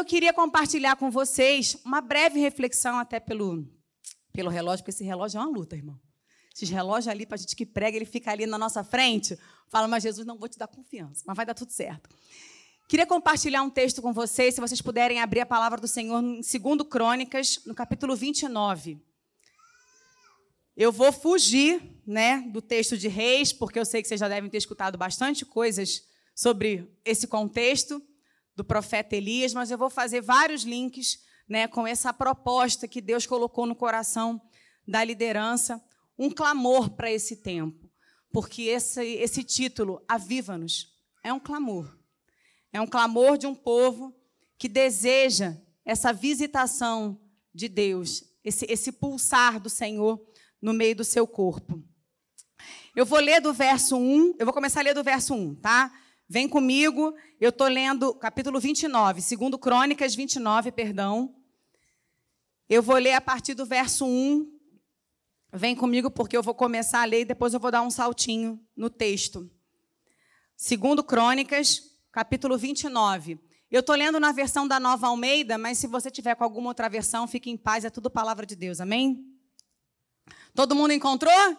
eu queria compartilhar com vocês uma breve reflexão, até pelo, pelo relógio, porque esse relógio é uma luta, irmão. Esses relógios ali, para a gente que prega, ele fica ali na nossa frente. Fala, mas Jesus, não vou te dar confiança, mas vai dar tudo certo. Queria compartilhar um texto com vocês, se vocês puderem abrir a palavra do Senhor em 2 Crônicas, no capítulo 29. Eu vou fugir né, do texto de Reis, porque eu sei que vocês já devem ter escutado bastante coisas sobre esse contexto do profeta Elias, mas eu vou fazer vários links né, com essa proposta que Deus colocou no coração da liderança, um clamor para esse tempo, porque esse, esse título, Aviva-nos, é um clamor. É um clamor de um povo que deseja essa visitação de Deus, esse, esse pulsar do Senhor no meio do seu corpo. Eu vou ler do verso 1, eu vou começar a ler do verso 1, tá? Vem comigo, eu estou lendo capítulo 29, segundo Crônicas 29, perdão. Eu vou ler a partir do verso 1. Vem comigo porque eu vou começar a ler e depois eu vou dar um saltinho no texto. Segundo Crônicas capítulo 29. Eu estou lendo na versão da Nova Almeida, mas se você tiver com alguma outra versão, fique em paz, é tudo palavra de Deus, amém? Todo mundo encontrou? Amém?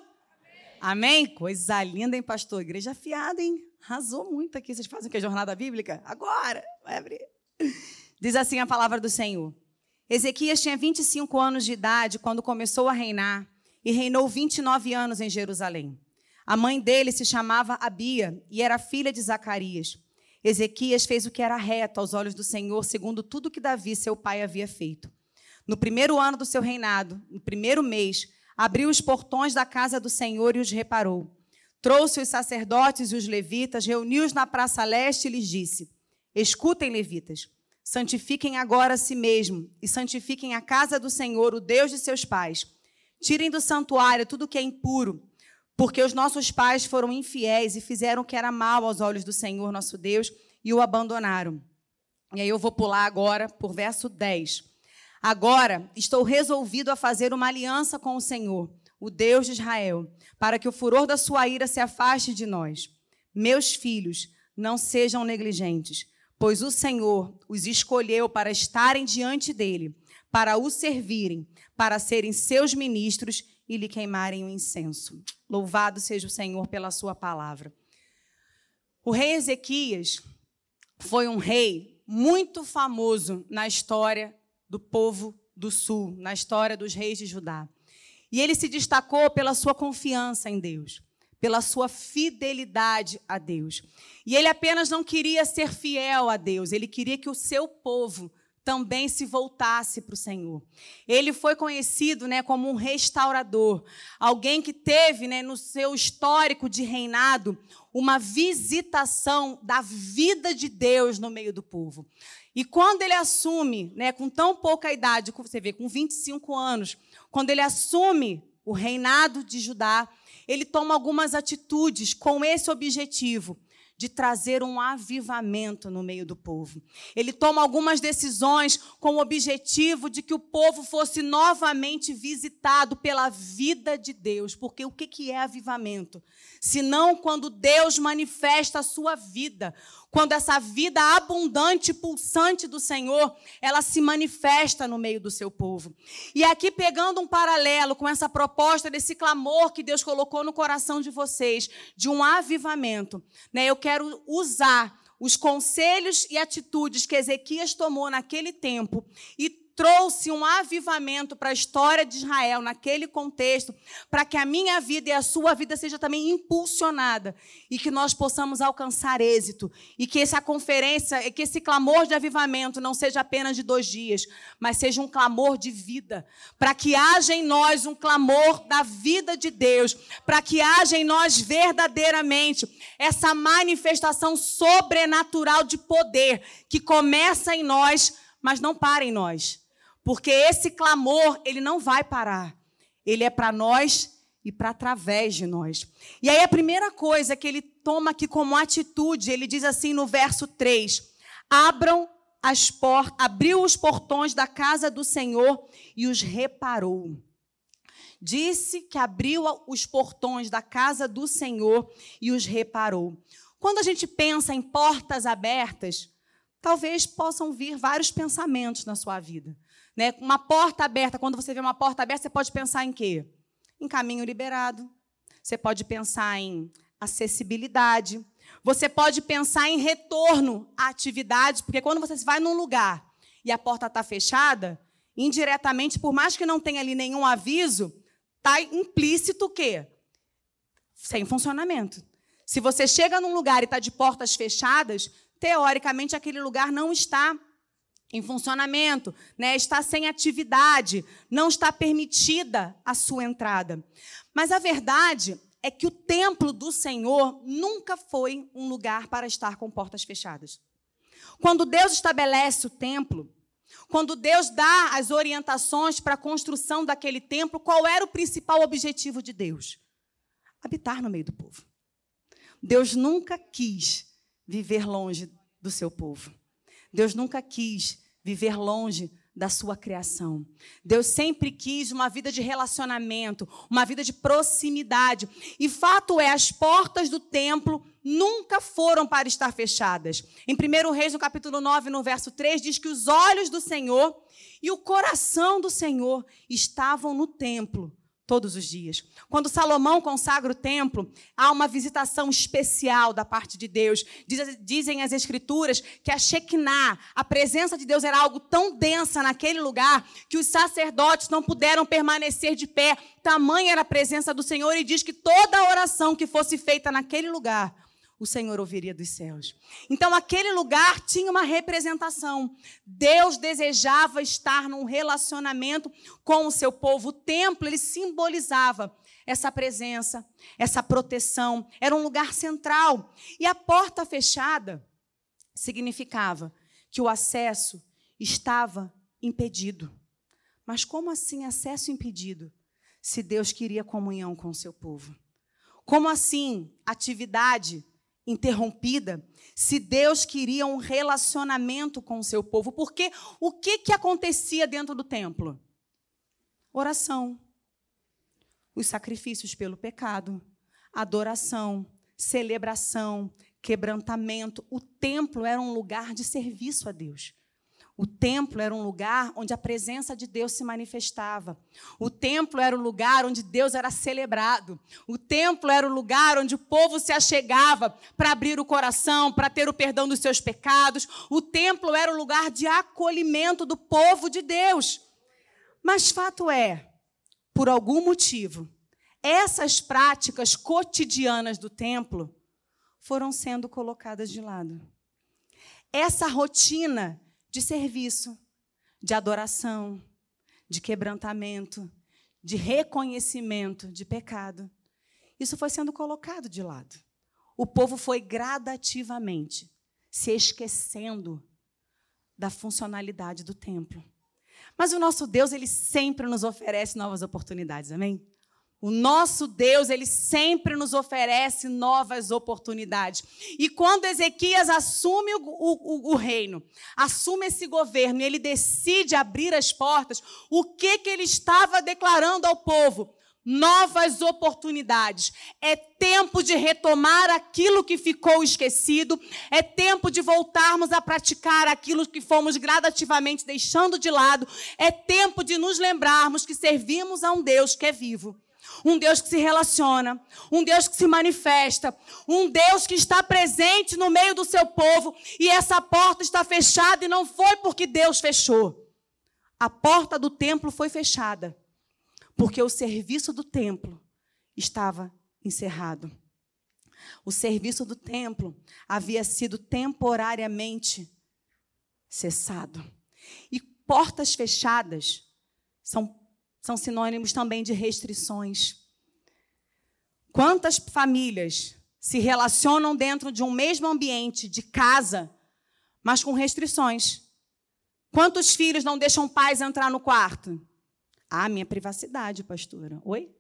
amém? Coisa linda, hein, pastor? Igreja afiada, hein? Arrasou muito aqui. Vocês fazem o que? Jornada bíblica? Agora! Vai abrir. Diz assim a palavra do Senhor. Ezequias tinha 25 anos de idade quando começou a reinar e reinou 29 anos em Jerusalém. A mãe dele se chamava Abia e era filha de Zacarias. Ezequias fez o que era reto aos olhos do Senhor, segundo tudo que Davi, seu pai, havia feito. No primeiro ano do seu reinado, no primeiro mês, abriu os portões da casa do Senhor e os reparou. Trouxe os sacerdotes e os levitas, reuniu-os na praça leste e lhes disse: Escutem, levitas, santifiquem agora a si mesmo e santifiquem a casa do Senhor, o Deus de seus pais. Tirem do santuário tudo que é impuro porque os nossos pais foram infiéis e fizeram o que era mal aos olhos do Senhor nosso Deus e o abandonaram. E aí eu vou pular agora por verso 10. Agora estou resolvido a fazer uma aliança com o Senhor, o Deus de Israel, para que o furor da sua ira se afaste de nós. Meus filhos, não sejam negligentes, pois o Senhor os escolheu para estarem diante dele, para o servirem, para serem seus ministros e lhe queimarem o incenso. Louvado seja o Senhor pela sua palavra. O rei Ezequias foi um rei muito famoso na história do povo do sul, na história dos reis de Judá. E ele se destacou pela sua confiança em Deus, pela sua fidelidade a Deus. E ele apenas não queria ser fiel a Deus, ele queria que o seu povo também se voltasse para o Senhor. Ele foi conhecido né, como um restaurador, alguém que teve né, no seu histórico de reinado uma visitação da vida de Deus no meio do povo. E quando ele assume, né, com tão pouca idade, você vê, com 25 anos, quando ele assume o reinado de Judá, ele toma algumas atitudes com esse objetivo de trazer um avivamento no meio do povo. Ele toma algumas decisões com o objetivo de que o povo fosse novamente visitado pela vida de Deus. Porque o que é avivamento? Senão quando Deus manifesta a sua vida, quando essa vida abundante pulsante do Senhor, ela se manifesta no meio do seu povo. E aqui pegando um paralelo com essa proposta desse clamor que Deus colocou no coração de vocês, de um avivamento, né? Eu quero usar os conselhos e atitudes que Ezequias tomou naquele tempo e trouxe um avivamento para a história de Israel naquele contexto, para que a minha vida e a sua vida seja também impulsionada e que nós possamos alcançar êxito e que essa conferência, que esse clamor de avivamento não seja apenas de dois dias, mas seja um clamor de vida, para que haja em nós um clamor da vida de Deus, para que haja em nós verdadeiramente essa manifestação sobrenatural de poder que começa em nós, mas não para em nós porque esse clamor, ele não vai parar. Ele é para nós e para através de nós. E aí a primeira coisa que ele toma aqui como atitude, ele diz assim no verso 3: Abram as portas, abriu os portões da casa do Senhor e os reparou. Disse que abriu os portões da casa do Senhor e os reparou. Quando a gente pensa em portas abertas, talvez possam vir vários pensamentos na sua vida. Né? Uma porta aberta, quando você vê uma porta aberta, você pode pensar em quê? Em caminho liberado. Você pode pensar em acessibilidade. Você pode pensar em retorno à atividade, porque quando você vai num lugar e a porta está fechada, indiretamente, por mais que não tenha ali nenhum aviso, está implícito o quê? Sem funcionamento. Se você chega num lugar e está de portas fechadas, teoricamente aquele lugar não está em funcionamento, né? está sem atividade, não está permitida a sua entrada. Mas a verdade é que o templo do Senhor nunca foi um lugar para estar com portas fechadas. Quando Deus estabelece o templo, quando Deus dá as orientações para a construção daquele templo, qual era o principal objetivo de Deus? Habitar no meio do povo. Deus nunca quis viver longe do seu povo. Deus nunca quis viver longe da sua criação. Deus sempre quis uma vida de relacionamento, uma vida de proximidade. E fato é, as portas do templo nunca foram para estar fechadas. Em 1 Reis, no capítulo 9, no verso 3, diz que os olhos do Senhor e o coração do Senhor estavam no templo todos os dias. Quando Salomão consagra o templo, há uma visitação especial da parte de Deus. dizem as escrituras que a Shekinah, a presença de Deus era algo tão densa naquele lugar que os sacerdotes não puderam permanecer de pé. Tamanha era a presença do Senhor e diz que toda oração que fosse feita naquele lugar o Senhor ouviria dos céus. Então, aquele lugar tinha uma representação. Deus desejava estar num relacionamento com o seu povo. O templo, ele simbolizava essa presença, essa proteção. Era um lugar central. E a porta fechada significava que o acesso estava impedido. Mas como assim acesso impedido? Se Deus queria comunhão com o seu povo. Como assim atividade interrompida se Deus queria um relacionamento com o seu povo. Porque o que, que acontecia dentro do templo? Oração, os sacrifícios pelo pecado, adoração, celebração, quebrantamento. O templo era um lugar de serviço a Deus. O templo era um lugar onde a presença de Deus se manifestava. O templo era um lugar onde Deus era celebrado. O templo era o lugar onde o povo se achegava para abrir o coração, para ter o perdão dos seus pecados. O templo era o lugar de acolhimento do povo de Deus. Mas fato é, por algum motivo, essas práticas cotidianas do templo foram sendo colocadas de lado. Essa rotina de serviço, de adoração, de quebrantamento, de reconhecimento de pecado. Isso foi sendo colocado de lado. O povo foi gradativamente se esquecendo da funcionalidade do templo. Mas o nosso Deus, ele sempre nos oferece novas oportunidades, amém? O nosso Deus, ele sempre nos oferece novas oportunidades. E quando Ezequias assume o, o, o, reino, assume esse governo e ele decide abrir as portas, o que, que ele estava declarando ao povo? Novas oportunidades. É tempo de retomar aquilo que ficou esquecido. É tempo de voltarmos a praticar aquilo que fomos gradativamente deixando de lado. É tempo de nos lembrarmos que servimos a um Deus que é vivo um Deus que se relaciona, um Deus que se manifesta, um Deus que está presente no meio do seu povo e essa porta está fechada e não foi porque Deus fechou. A porta do templo foi fechada porque o serviço do templo estava encerrado. O serviço do templo havia sido temporariamente cessado. E portas fechadas são são sinônimos também de restrições. Quantas famílias se relacionam dentro de um mesmo ambiente de casa, mas com restrições? Quantos filhos não deixam pais entrar no quarto? Ah, minha privacidade, pastora. Oi?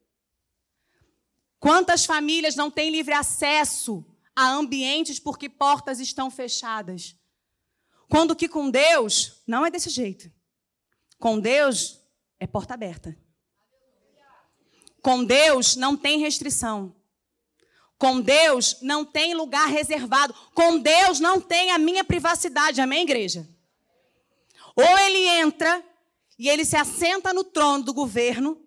Quantas famílias não têm livre acesso a ambientes porque portas estão fechadas? Quando que com Deus não é desse jeito. Com Deus é porta aberta. Com Deus não tem restrição. Com Deus não tem lugar reservado. Com Deus não tem a minha privacidade. Amém, igreja? Ou ele entra e ele se assenta no trono do governo,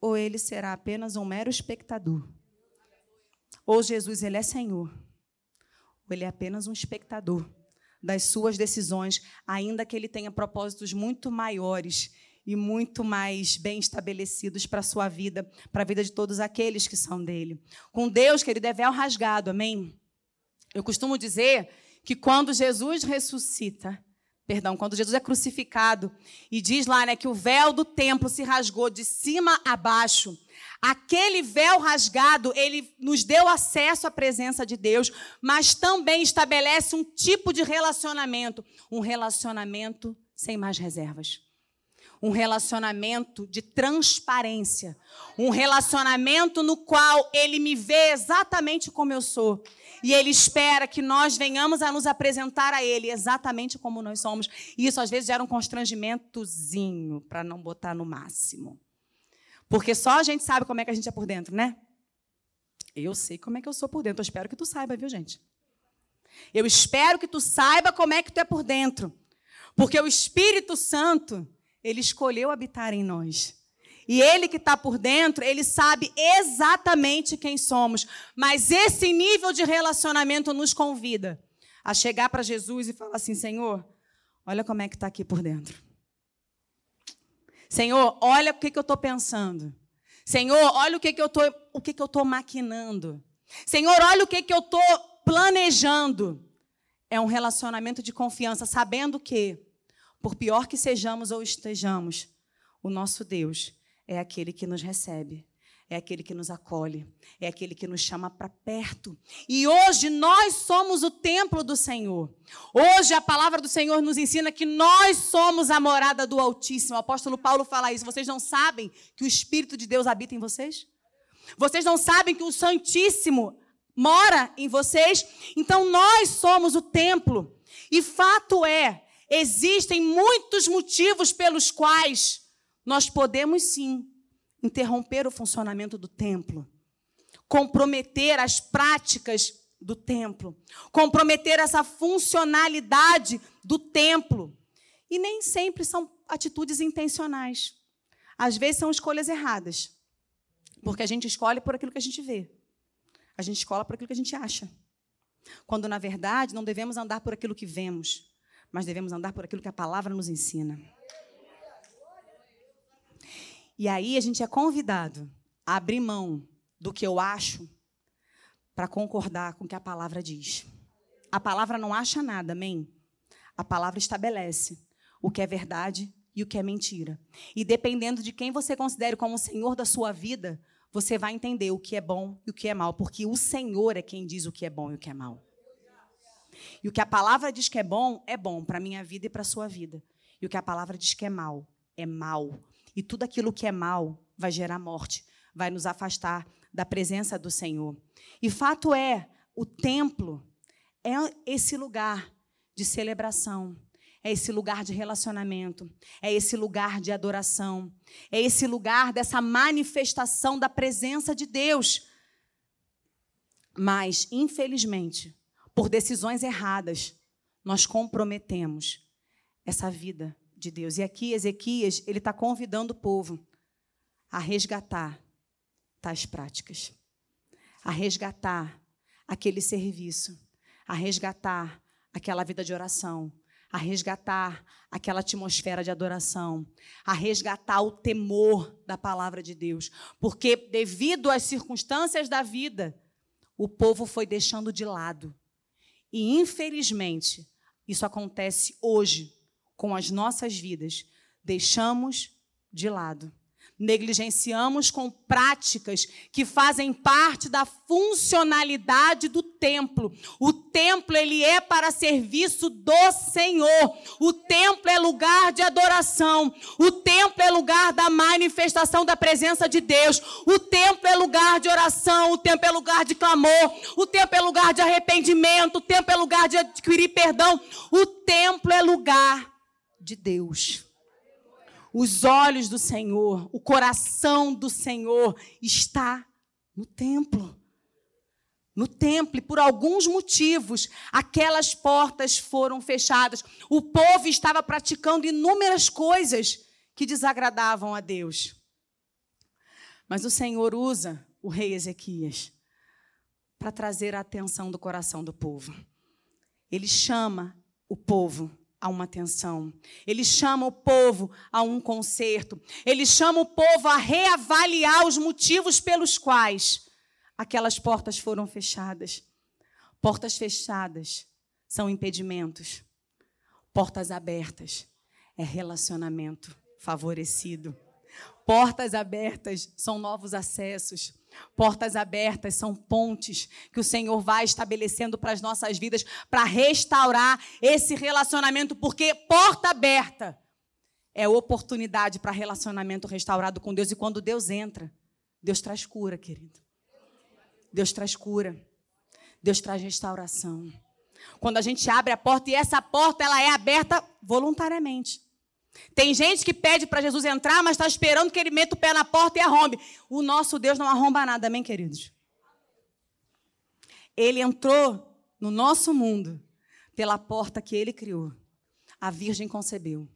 ou ele será apenas um mero espectador. Ou Jesus, ele é Senhor, ou ele é apenas um espectador das suas decisões, ainda que ele tenha propósitos muito maiores e muito mais bem estabelecidos para a sua vida, para a vida de todos aqueles que são dele. Com Deus, querido, é véu rasgado, amém? Eu costumo dizer que quando Jesus ressuscita, perdão, quando Jesus é crucificado, e diz lá né, que o véu do templo se rasgou de cima a baixo, aquele véu rasgado, ele nos deu acesso à presença de Deus, mas também estabelece um tipo de relacionamento, um relacionamento sem mais reservas um relacionamento de transparência, um relacionamento no qual ele me vê exatamente como eu sou. E ele espera que nós venhamos a nos apresentar a ele exatamente como nós somos. E isso às vezes gera um constrangimentozinho, para não botar no máximo. Porque só a gente sabe como é que a gente é por dentro, né? Eu sei como é que eu sou por dentro. Eu espero que tu saiba, viu, gente? Eu espero que tu saiba como é que tu é por dentro. Porque o Espírito Santo, ele escolheu habitar em nós. E ele que está por dentro, ele sabe exatamente quem somos. Mas esse nível de relacionamento nos convida a chegar para Jesus e falar assim: Senhor, olha como é que está aqui por dentro. Senhor, olha o que, que eu estou pensando. Senhor, olha o que, que eu estou, o que, que eu estou maquinando. Senhor, olha o que, que eu estou planejando. É um relacionamento de confiança, sabendo que por pior que sejamos ou estejamos, o nosso Deus é aquele que nos recebe, é aquele que nos acolhe, é aquele que nos chama para perto. E hoje nós somos o templo do Senhor. Hoje a palavra do Senhor nos ensina que nós somos a morada do Altíssimo. O apóstolo Paulo fala isso. Vocês não sabem que o Espírito de Deus habita em vocês? Vocês não sabem que o Santíssimo mora em vocês? Então nós somos o templo. E fato é Existem muitos motivos pelos quais nós podemos sim interromper o funcionamento do templo, comprometer as práticas do templo, comprometer essa funcionalidade do templo. E nem sempre são atitudes intencionais. Às vezes são escolhas erradas. Porque a gente escolhe por aquilo que a gente vê. A gente escolhe por aquilo que a gente acha. Quando, na verdade, não devemos andar por aquilo que vemos, mas devemos andar por aquilo que a palavra nos ensina. E aí a gente é convidado a abrir mão do que eu acho para concordar com o que a palavra diz. A palavra não acha nada, amém? A palavra estabelece o que é verdade e o que é mentira. E dependendo de quem você considere como o Senhor da sua vida, você vai entender o que é bom e o que é mal, porque o Senhor é quem diz o que é bom e o que é mal. E o que a palavra diz que é bom, é bom para a minha vida e para a sua vida. E o que a palavra diz que é mal, é mal. E tudo aquilo que é mal vai gerar morte, vai nos afastar da presença do Senhor. E fato é, o templo é esse lugar de celebração, é esse lugar de relacionamento, é esse lugar de adoração, é esse lugar dessa manifestação da presença de Deus. Mas, infelizmente, por decisões erradas, nós comprometemos essa vida de Deus. E aqui Ezequias, ele está convidando o povo a resgatar tais práticas, a resgatar aquele serviço, a resgatar aquela vida de oração, a resgatar aquela atmosfera de adoração, a resgatar o temor da palavra de Deus, porque devido às circunstâncias da vida, o povo foi deixando de lado e, infelizmente, isso acontece hoje com as nossas vidas. Deixamos de lado negligenciamos com práticas que fazem parte da funcionalidade do templo. O templo ele é para serviço do Senhor. O templo é lugar de adoração. O templo é lugar da manifestação da presença de Deus. O templo é lugar de oração, o templo é lugar de clamor, o templo é lugar de arrependimento, o templo é lugar de adquirir perdão. O templo é lugar de Deus. Os olhos do Senhor, o coração do Senhor está no templo. no templo e por alguns motivos aquelas portas foram fechadas. O povo estava praticando inúmeras coisas que desagradavam a Deus. Mas o Senhor usa o rei Ezequias para trazer a atenção do coração do povo. Ele chama o povo a uma atenção. Ele chama o povo a um conserto. Ele chama o povo a reavaliar os motivos pelos quais aquelas portas foram fechadas. Portas fechadas são impedimentos. Portas abertas é relacionamento favorecido. Portas abertas são novos acessos. Portas abertas são pontes que o Senhor vai estabelecendo para as nossas vidas para restaurar esse relacionamento, porque porta aberta é oportunidade para relacionamento restaurado com Deus. E quando Deus entra, Deus traz cura, querido. Deus traz cura. Deus traz restauração. Quando a gente abre a porta e essa porta ela é aberta voluntariamente. Tem gente que pede para Jesus entrar, mas está esperando que ele meta o pé na porta e arrombe. O nosso Deus não arromba nada, amém, queridos? Ele entrou no nosso mundo pela porta que ele criou. A Virgem concebeu.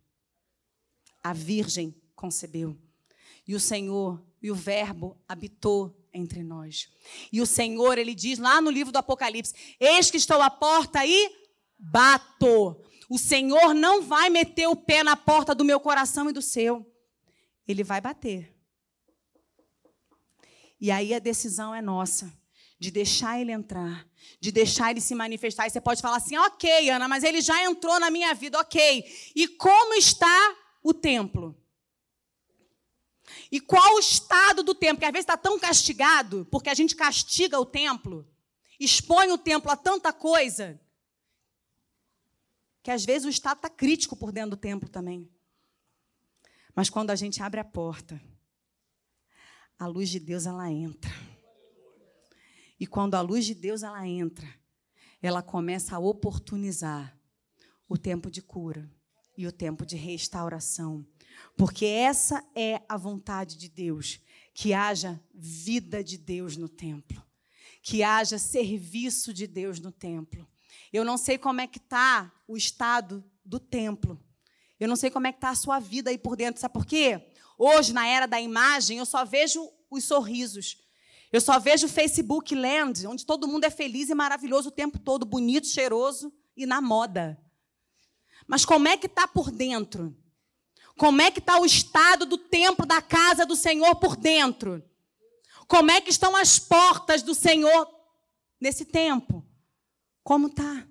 A Virgem concebeu. E o Senhor e o Verbo habitou entre nós. E o Senhor, ele diz lá no livro do Apocalipse: Eis que estou à porta e bato. O Senhor não vai meter o pé na porta do meu coração e do seu. Ele vai bater. E aí a decisão é nossa, de deixar ele entrar, de deixar ele se manifestar. E você pode falar assim: ok, Ana, mas ele já entrou na minha vida, ok. E como está o templo? E qual o estado do templo? Porque às vezes está tão castigado, porque a gente castiga o templo, expõe o templo a tanta coisa, que às vezes o estado está crítico por dentro do templo também. Mas quando a gente abre a porta, a luz de Deus ela entra. E quando a luz de Deus ela entra, ela começa a oportunizar o tempo de cura e o tempo de restauração. Porque essa é a vontade de Deus, que haja vida de Deus no templo, que haja serviço de Deus no templo. Eu não sei como é que está o estado do templo. Eu não sei como é que está a sua vida aí por dentro. Sabe por quê? Hoje, na era da imagem, eu só vejo os sorrisos. Eu só vejo o Facebook Land, onde todo mundo é feliz e maravilhoso o tempo todo, bonito, cheiroso e na moda. Mas como é que está por dentro? Como é que está o estado do templo, da casa do Senhor por dentro? Como é que estão as portas do Senhor nesse tempo? Como está?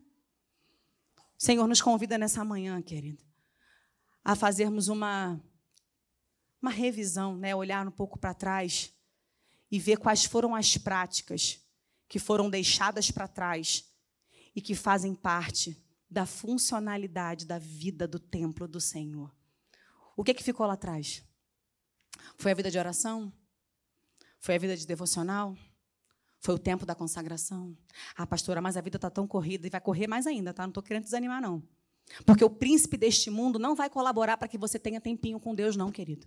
O Senhor nos convida nessa manhã, querido, a fazermos uma, uma revisão, né? olhar um pouco para trás e ver quais foram as práticas que foram deixadas para trás e que fazem parte da funcionalidade da vida do templo do Senhor. O que, que ficou lá atrás? Foi a vida de oração? Foi a vida de devocional? Foi o tempo da consagração. Ah, pastora, mas a vida está tão corrida e vai correr mais ainda, tá? Não estou querendo desanimar, não. Porque o príncipe deste mundo não vai colaborar para que você tenha tempinho com Deus, não, querido.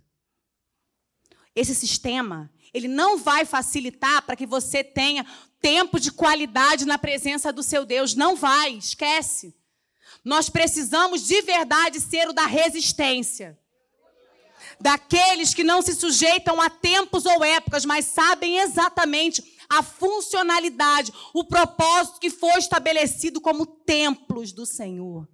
Esse sistema, ele não vai facilitar para que você tenha tempo de qualidade na presença do seu Deus. Não vai, esquece. Nós precisamos de verdade ser o da resistência. Daqueles que não se sujeitam a tempos ou épocas, mas sabem exatamente a funcionalidade, o propósito que foi estabelecido como templos do Senhor.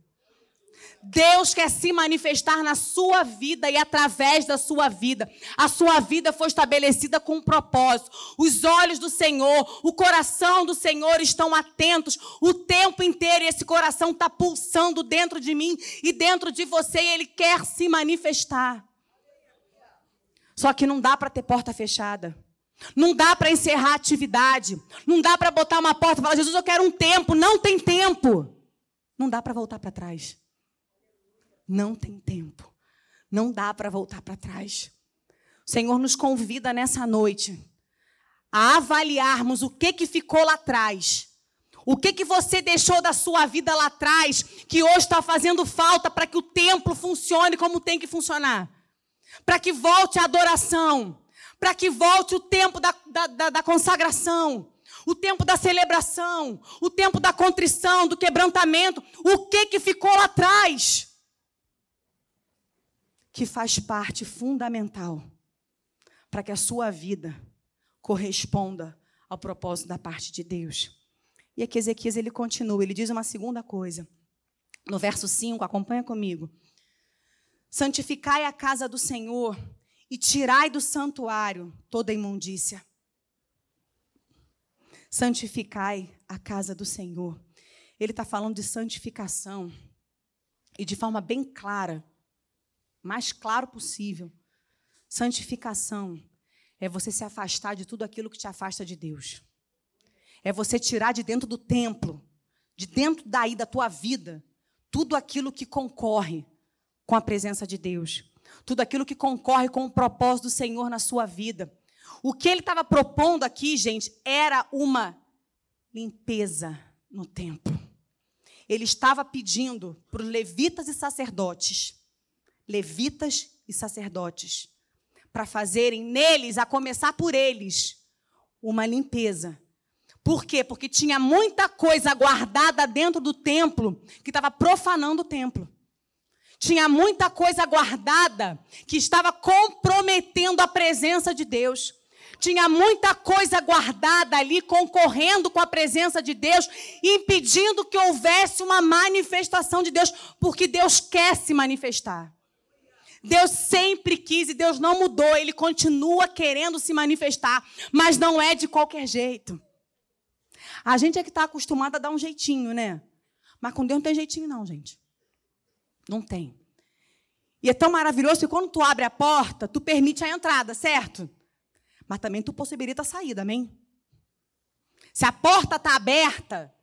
Deus quer se manifestar na sua vida e através da sua vida. A sua vida foi estabelecida com um propósito. Os olhos do Senhor, o coração do Senhor estão atentos o tempo inteiro e esse coração está pulsando dentro de mim e dentro de você e ele quer se manifestar. Só que não dá para ter porta fechada. Não dá para encerrar a atividade. Não dá para botar uma porta e falar, Jesus, eu quero um tempo. Não tem tempo. Não dá para voltar para trás. Não tem tempo. Não dá para voltar para trás. O Senhor nos convida nessa noite a avaliarmos o que, que ficou lá atrás. O que, que você deixou da sua vida lá atrás que hoje está fazendo falta para que o templo funcione como tem que funcionar? Para que volte a adoração para que volte o tempo da, da, da, da consagração, o tempo da celebração, o tempo da contrição, do quebrantamento, o que que ficou lá atrás? Que faz parte fundamental para que a sua vida corresponda ao propósito da parte de Deus. E aqui Ezequias ele continua, ele diz uma segunda coisa. No verso 5, acompanha comigo. Santificai a casa do Senhor e tirai do santuário toda imundícia. Santificai a casa do Senhor. Ele está falando de santificação e de forma bem clara, mais claro possível. Santificação é você se afastar de tudo aquilo que te afasta de Deus. É você tirar de dentro do templo, de dentro daí da tua vida, tudo aquilo que concorre com a presença de Deus, tudo aquilo que concorre com o propósito do Senhor na sua vida. O que ele estava propondo aqui, gente, era uma limpeza no templo. Ele estava pedindo para os levitas e sacerdotes, levitas e sacerdotes, para fazerem neles, a começar por eles, uma limpeza. Por quê? Porque tinha muita coisa guardada dentro do templo que estava profanando o templo. Tinha muita coisa guardada que estava comprometendo a presença de Deus. Tinha muita coisa guardada ali, concorrendo com a presença de Deus, impedindo que houvesse uma manifestação de Deus, porque Deus quer se manifestar. Deus sempre quis e Deus não mudou, Ele continua querendo se manifestar, mas não é de qualquer jeito. A gente é que está acostumado a dar um jeitinho, né? Mas com Deus não tem jeitinho, não, gente. Não tem. E é tão maravilhoso que quando tu abre a porta, tu permite a entrada, certo? Mas também tu possibilita a saída, amém? Se a porta está aberta,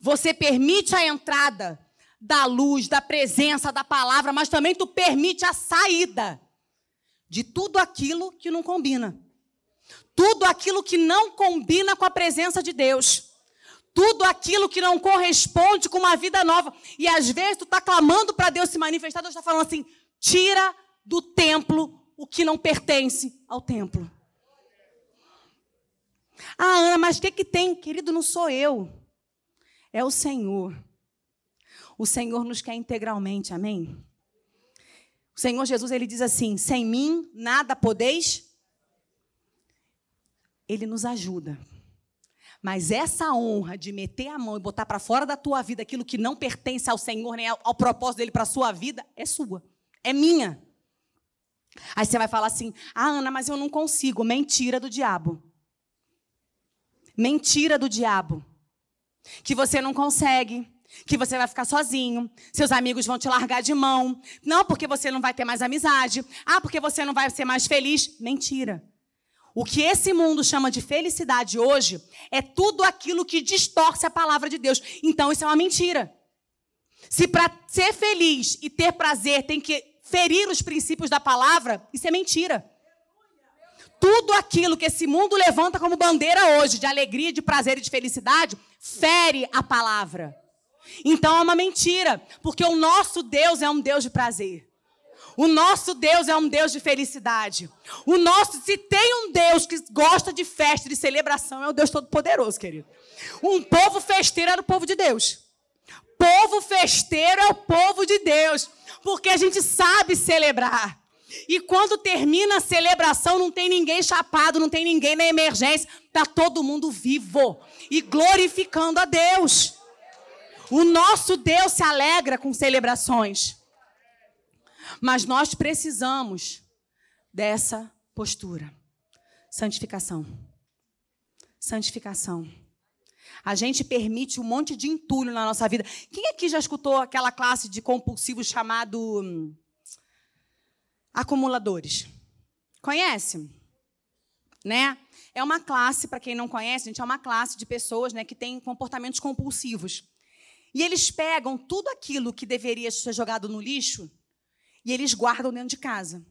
você permite a entrada da luz, da presença, da palavra, mas também tu permite a saída de tudo aquilo que não combina. Tudo aquilo que não combina com a presença de Deus tudo aquilo que não corresponde com uma vida nova. E às vezes tu está clamando para Deus se manifestar, Deus está falando assim: tira do templo o que não pertence ao templo. Ah, Ana, mas o que, que tem? Querido, não sou eu. É o Senhor. O Senhor nos quer integralmente, amém? O Senhor Jesus, ele diz assim: sem mim nada podeis. Ele nos ajuda. Mas essa honra de meter a mão e botar para fora da tua vida aquilo que não pertence ao Senhor, nem ao, ao propósito dele para a sua vida, é sua. É minha. Aí você vai falar assim: ah, Ana, mas eu não consigo. Mentira do diabo. Mentira do diabo. Que você não consegue. Que você vai ficar sozinho, seus amigos vão te largar de mão. Não porque você não vai ter mais amizade. Ah, porque você não vai ser mais feliz. Mentira. O que esse mundo chama de felicidade hoje é tudo aquilo que distorce a palavra de Deus. Então isso é uma mentira. Se para ser feliz e ter prazer tem que ferir os princípios da palavra, isso é mentira. Tudo aquilo que esse mundo levanta como bandeira hoje, de alegria, de prazer e de felicidade, fere a palavra. Então é uma mentira, porque o nosso Deus é um Deus de prazer. O nosso Deus é um Deus de felicidade. O nosso, se tem um Deus que gosta de festa, de celebração, é o Deus Todo-Poderoso, querido. Um povo festeiro era o povo de Deus. Povo festeiro é o povo de Deus, porque a gente sabe celebrar. E quando termina a celebração, não tem ninguém chapado, não tem ninguém na emergência, está todo mundo vivo e glorificando a Deus. O nosso Deus se alegra com celebrações. Mas nós precisamos dessa postura. Santificação. Santificação. A gente permite um monte de entulho na nossa vida. Quem aqui já escutou aquela classe de compulsivos chamado hum, acumuladores? Conhece? Né? É uma classe, para quem não conhece, gente, é uma classe de pessoas né, que tem comportamentos compulsivos. E eles pegam tudo aquilo que deveria ser jogado no lixo e eles guardam dentro de casa.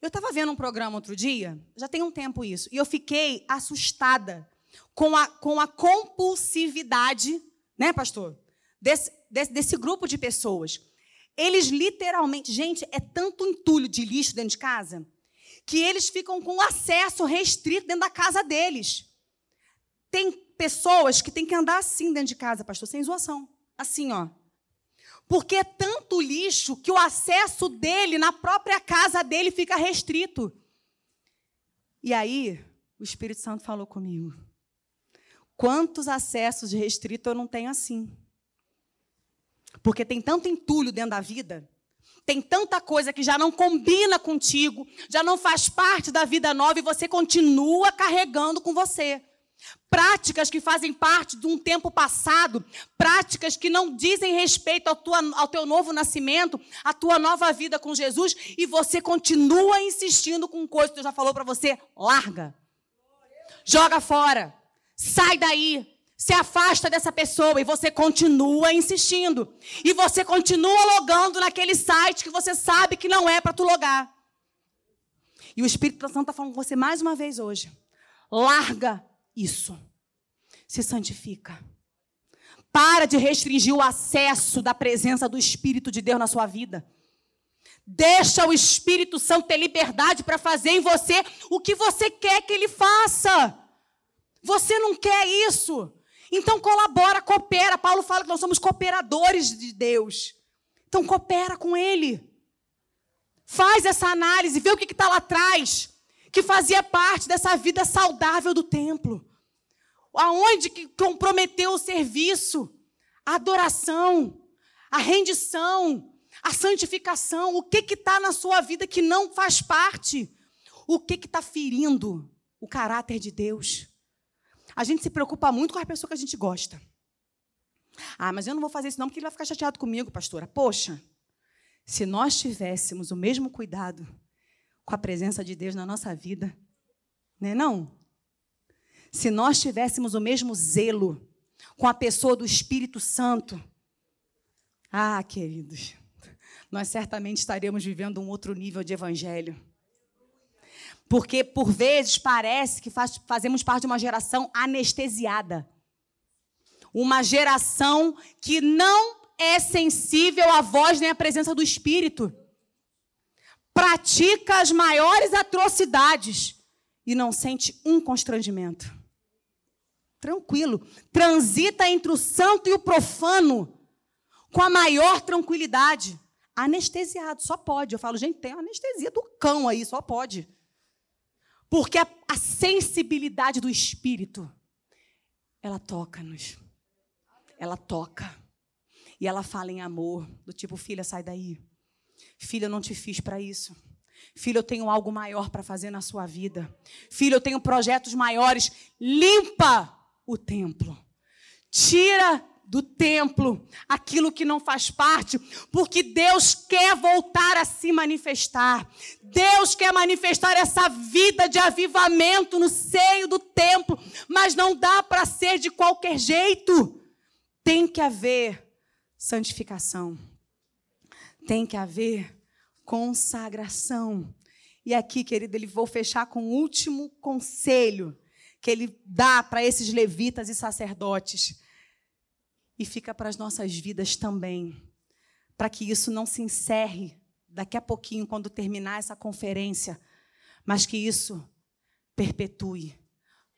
Eu estava vendo um programa outro dia, já tem um tempo isso, e eu fiquei assustada com a, com a compulsividade, né, pastor? Desse, desse, desse grupo de pessoas. Eles literalmente, gente, é tanto entulho de lixo dentro de casa que eles ficam com acesso restrito dentro da casa deles. Tem pessoas que têm que andar assim dentro de casa, pastor, sem zoação. Assim, ó. Porque é tanto lixo que o acesso dele na própria casa dele fica restrito. E aí, o Espírito Santo falou comigo. Quantos acessos restritos eu não tenho assim? Porque tem tanto entulho dentro da vida, tem tanta coisa que já não combina contigo, já não faz parte da vida nova e você continua carregando com você. Práticas que fazem parte de um tempo passado, práticas que não dizem respeito ao, tua, ao teu novo nascimento, à tua nova vida com Jesus, e você continua insistindo com coisas que Deus já falou para você, larga. Joga fora. Sai daí se afasta dessa pessoa e você continua insistindo. E você continua logando naquele site que você sabe que não é para tu logar. E o Espírito Santo está falando com você mais uma vez hoje. Larga isso. Se santifica. Para de restringir o acesso da presença do Espírito de Deus na sua vida. Deixa o Espírito Santo ter liberdade para fazer em você o que você quer que ele faça. Você não quer isso. Então colabora, coopera. Paulo fala que nós somos cooperadores de Deus. Então coopera com Ele. Faz essa análise, vê o que está lá atrás, que fazia parte dessa vida saudável do templo. Aonde que comprometeu o serviço, a adoração, a rendição, a santificação. O que está na sua vida que não faz parte? O que está ferindo o caráter de Deus? A gente se preocupa muito com a pessoa que a gente gosta. Ah, mas eu não vou fazer isso não porque ele vai ficar chateado comigo, pastora. Poxa, se nós tivéssemos o mesmo cuidado com a presença de Deus na nossa vida, né não? Se nós tivéssemos o mesmo zelo com a pessoa do Espírito Santo, ah, queridos, nós certamente estaríamos vivendo um outro nível de evangelho. Porque, por vezes, parece que faz, fazemos parte de uma geração anestesiada. Uma geração que não é sensível à voz nem à presença do Espírito. Pratica as maiores atrocidades e não sente um constrangimento. Tranquilo. Transita entre o santo e o profano com a maior tranquilidade. Anestesiado, só pode. Eu falo, gente, tem anestesia do cão aí, só pode. Porque a, a sensibilidade do Espírito, ela toca-nos. Ela toca. E ela fala em amor, do tipo, filha, sai daí. Filha, eu não te fiz para isso. Filho, eu tenho algo maior para fazer na sua vida. Filho, eu tenho projetos maiores. Limpa o templo. Tira do templo, aquilo que não faz parte, porque Deus quer voltar a se manifestar. Deus quer manifestar essa vida de avivamento no seio do templo, mas não dá para ser de qualquer jeito. Tem que haver santificação. Tem que haver consagração. E aqui, querido, ele vou fechar com o último conselho que ele dá para esses levitas e sacerdotes e fica para as nossas vidas também, para que isso não se encerre daqui a pouquinho, quando terminar essa conferência, mas que isso perpetue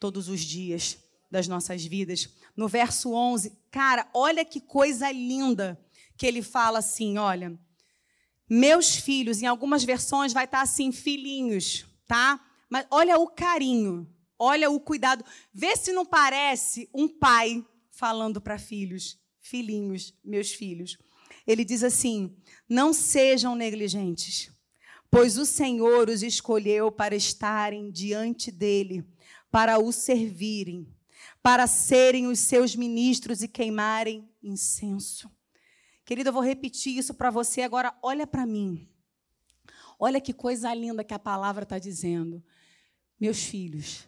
todos os dias das nossas vidas. No verso 11, cara, olha que coisa linda que ele fala assim: olha, meus filhos, em algumas versões vai estar assim, filhinhos, tá? Mas olha o carinho, olha o cuidado. Vê se não parece um pai falando para filhos, filhinhos, meus filhos. Ele diz assim: Não sejam negligentes, pois o Senhor os escolheu para estarem diante dele, para o servirem, para serem os seus ministros e queimarem incenso. Querida, eu vou repetir isso para você agora. Olha para mim. Olha que coisa linda que a palavra está dizendo. Meus filhos,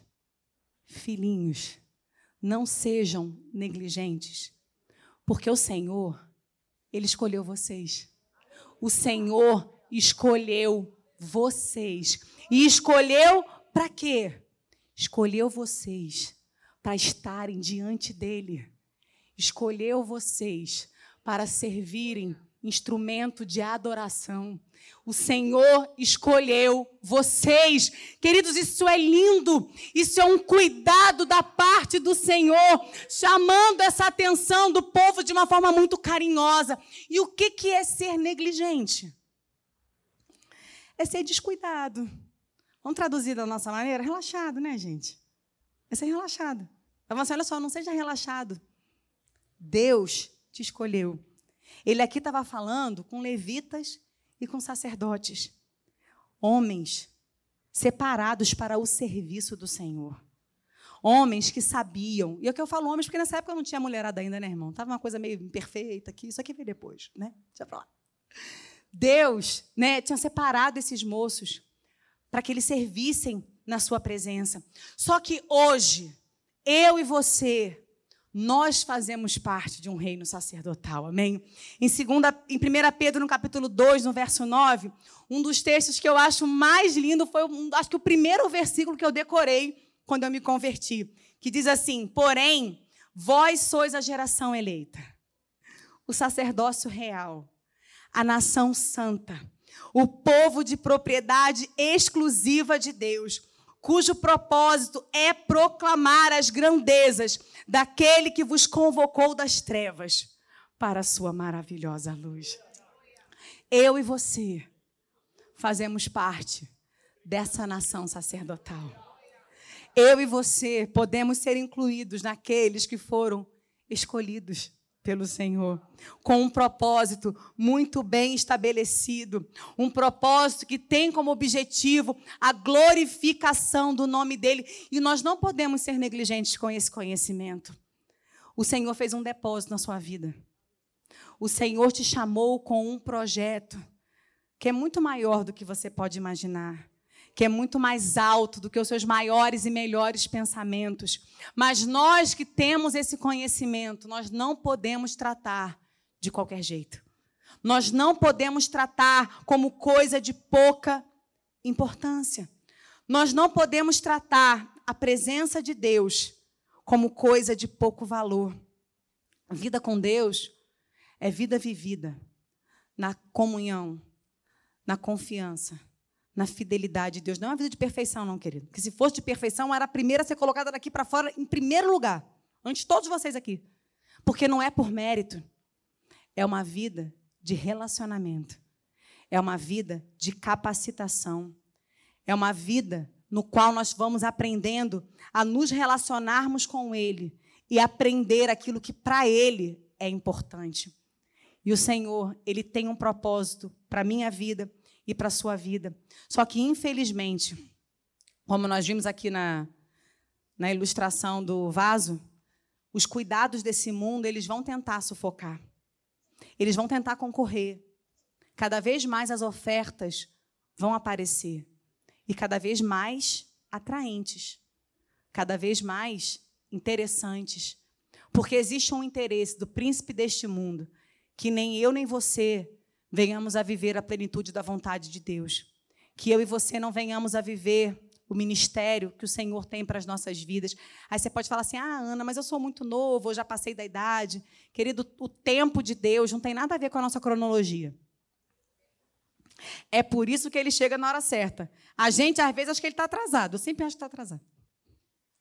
filhinhos, não sejam negligentes, porque o Senhor, Ele escolheu vocês. O Senhor escolheu vocês. E escolheu para quê? Escolheu vocês para estarem diante dele. Escolheu vocês para servirem instrumento de adoração. O Senhor escolheu vocês. Queridos, isso é lindo. Isso é um cuidado da parte do Senhor, chamando essa atenção do povo de uma forma muito carinhosa. E o que, que é ser negligente? É ser descuidado. Vamos traduzir da nossa maneira? Relaxado, né, gente? É ser relaxado. Então, assim, olha só, não seja relaxado. Deus te escolheu. Ele aqui estava falando com levitas e com sacerdotes, homens separados para o serviço do Senhor. Homens que sabiam. E é o que eu falo homens, porque nessa época não tinha mulherada ainda, né, irmão? Tava uma coisa meio imperfeita aqui. Isso aqui veio depois, né? Deixa eu falar. Deus, né, tinha separado esses moços para que eles servissem na sua presença. Só que hoje, eu e você, nós fazemos parte de um reino sacerdotal, amém? Em, segunda, em 1 Pedro, no capítulo 2, no verso 9, um dos textos que eu acho mais lindo foi, acho que o primeiro versículo que eu decorei quando eu me converti, que diz assim: Porém, vós sois a geração eleita, o sacerdócio real, a nação santa, o povo de propriedade exclusiva de Deus cujo propósito é proclamar as grandezas daquele que vos convocou das trevas para a sua maravilhosa luz. Eu e você fazemos parte dessa nação sacerdotal. Eu e você podemos ser incluídos naqueles que foram escolhidos pelo Senhor, com um propósito muito bem estabelecido, um propósito que tem como objetivo a glorificação do nome dele, e nós não podemos ser negligentes com esse conhecimento. O Senhor fez um depósito na sua vida. O Senhor te chamou com um projeto que é muito maior do que você pode imaginar que é muito mais alto do que os seus maiores e melhores pensamentos. Mas nós que temos esse conhecimento, nós não podemos tratar de qualquer jeito. Nós não podemos tratar como coisa de pouca importância. Nós não podemos tratar a presença de Deus como coisa de pouco valor. Vida com Deus é vida vivida na comunhão, na confiança na fidelidade de Deus. Não é uma vida de perfeição, não, querido. Porque se fosse de perfeição, era a primeira a ser colocada daqui para fora em primeiro lugar, antes de todos vocês aqui. Porque não é por mérito. É uma vida de relacionamento. É uma vida de capacitação. É uma vida no qual nós vamos aprendendo a nos relacionarmos com Ele e aprender aquilo que para Ele é importante. E o Senhor, Ele tem um propósito para a minha vida e para a sua vida. Só que, infelizmente, como nós vimos aqui na, na ilustração do vaso, os cuidados desse mundo, eles vão tentar sufocar. Eles vão tentar concorrer. Cada vez mais as ofertas vão aparecer. E cada vez mais atraentes. Cada vez mais interessantes. Porque existe um interesse do príncipe deste mundo que nem eu nem você venhamos a viver a plenitude da vontade de Deus. Que eu e você não venhamos a viver o ministério que o Senhor tem para as nossas vidas. Aí você pode falar assim: ah, Ana, mas eu sou muito novo, eu já passei da idade. Querido, o tempo de Deus não tem nada a ver com a nossa cronologia. É por isso que ele chega na hora certa. A gente, às vezes, acha que ele está atrasado. Eu sempre acho que está atrasado.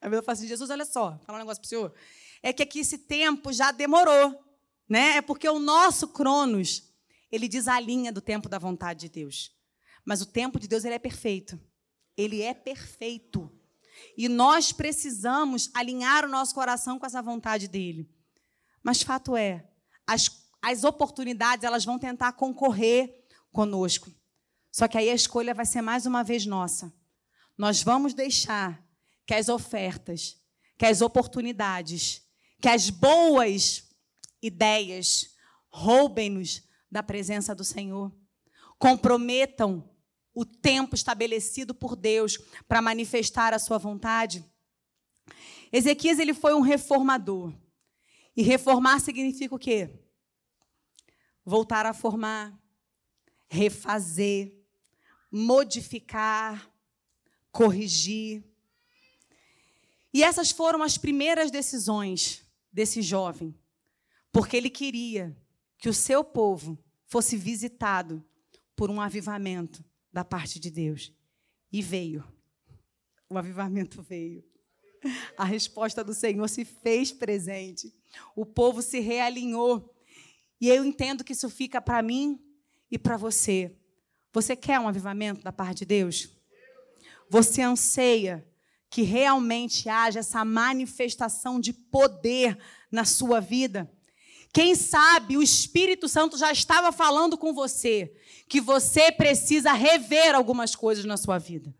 Às vezes eu falo assim: Jesus, olha só, falar um negócio para o senhor. É que aqui esse tempo já demorou. Né? É porque o nosso cronos ele desalinha do tempo da vontade de Deus. Mas o tempo de Deus ele é perfeito. Ele é perfeito. E nós precisamos alinhar o nosso coração com essa vontade dele. Mas fato é, as, as oportunidades elas vão tentar concorrer conosco. Só que aí a escolha vai ser mais uma vez nossa. Nós vamos deixar que as ofertas, que as oportunidades, que as boas ideias roubem-nos da presença do Senhor. Comprometam o tempo estabelecido por Deus para manifestar a sua vontade. Ezequias ele foi um reformador. E reformar significa o quê? Voltar a formar, refazer, modificar, corrigir. E essas foram as primeiras decisões desse jovem, porque ele queria que o seu povo fosse visitado por um avivamento da parte de Deus. E veio. O avivamento veio. A resposta do Senhor se fez presente. O povo se realinhou. E eu entendo que isso fica para mim e para você. Você quer um avivamento da parte de Deus? Você anseia que realmente haja essa manifestação de poder na sua vida? Quem sabe o Espírito Santo já estava falando com você que você precisa rever algumas coisas na sua vida.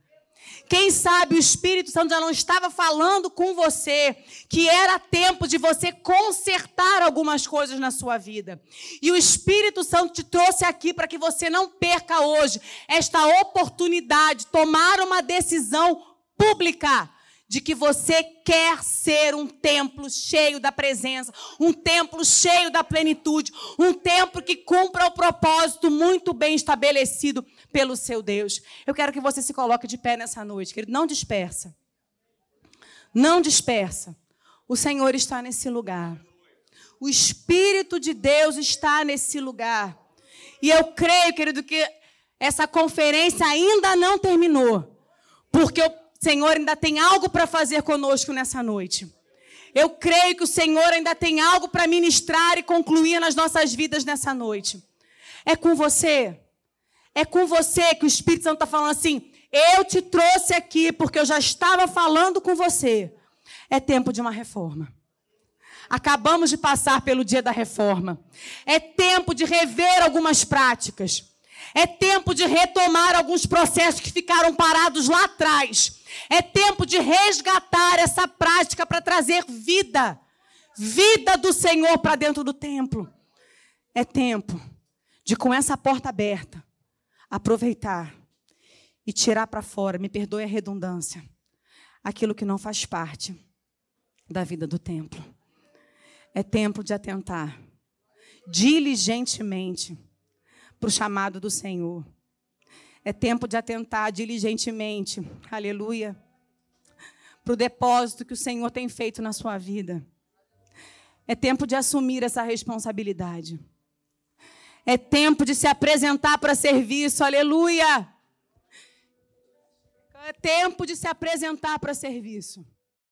Quem sabe o Espírito Santo já não estava falando com você que era tempo de você consertar algumas coisas na sua vida. E o Espírito Santo te trouxe aqui para que você não perca hoje esta oportunidade, tomar uma decisão pública de que você quer ser um templo cheio da presença, um templo cheio da plenitude, um templo que cumpra o propósito muito bem estabelecido pelo seu Deus. Eu quero que você se coloque de pé nessa noite, querido. Não dispersa. Não dispersa. O Senhor está nesse lugar. O Espírito de Deus está nesse lugar. E eu creio, querido, que essa conferência ainda não terminou. Porque o Senhor ainda tem algo para fazer conosco nessa noite. Eu creio que o Senhor ainda tem algo para ministrar e concluir nas nossas vidas nessa noite. É com você. É com você que o Espírito Santo está falando assim: eu te trouxe aqui porque eu já estava falando com você. É tempo de uma reforma. Acabamos de passar pelo dia da reforma. É tempo de rever algumas práticas. É tempo de retomar alguns processos que ficaram parados lá atrás. É tempo de resgatar essa prática para trazer vida. Vida do Senhor para dentro do templo. É tempo de, com essa porta aberta, aproveitar e tirar para fora, me perdoe a redundância, aquilo que não faz parte da vida do templo. É tempo de atentar diligentemente para o chamado do Senhor. É tempo de atentar diligentemente, aleluia, para o depósito que o Senhor tem feito na sua vida. É tempo de assumir essa responsabilidade. É tempo de se apresentar para serviço, aleluia. É tempo de se apresentar para serviço.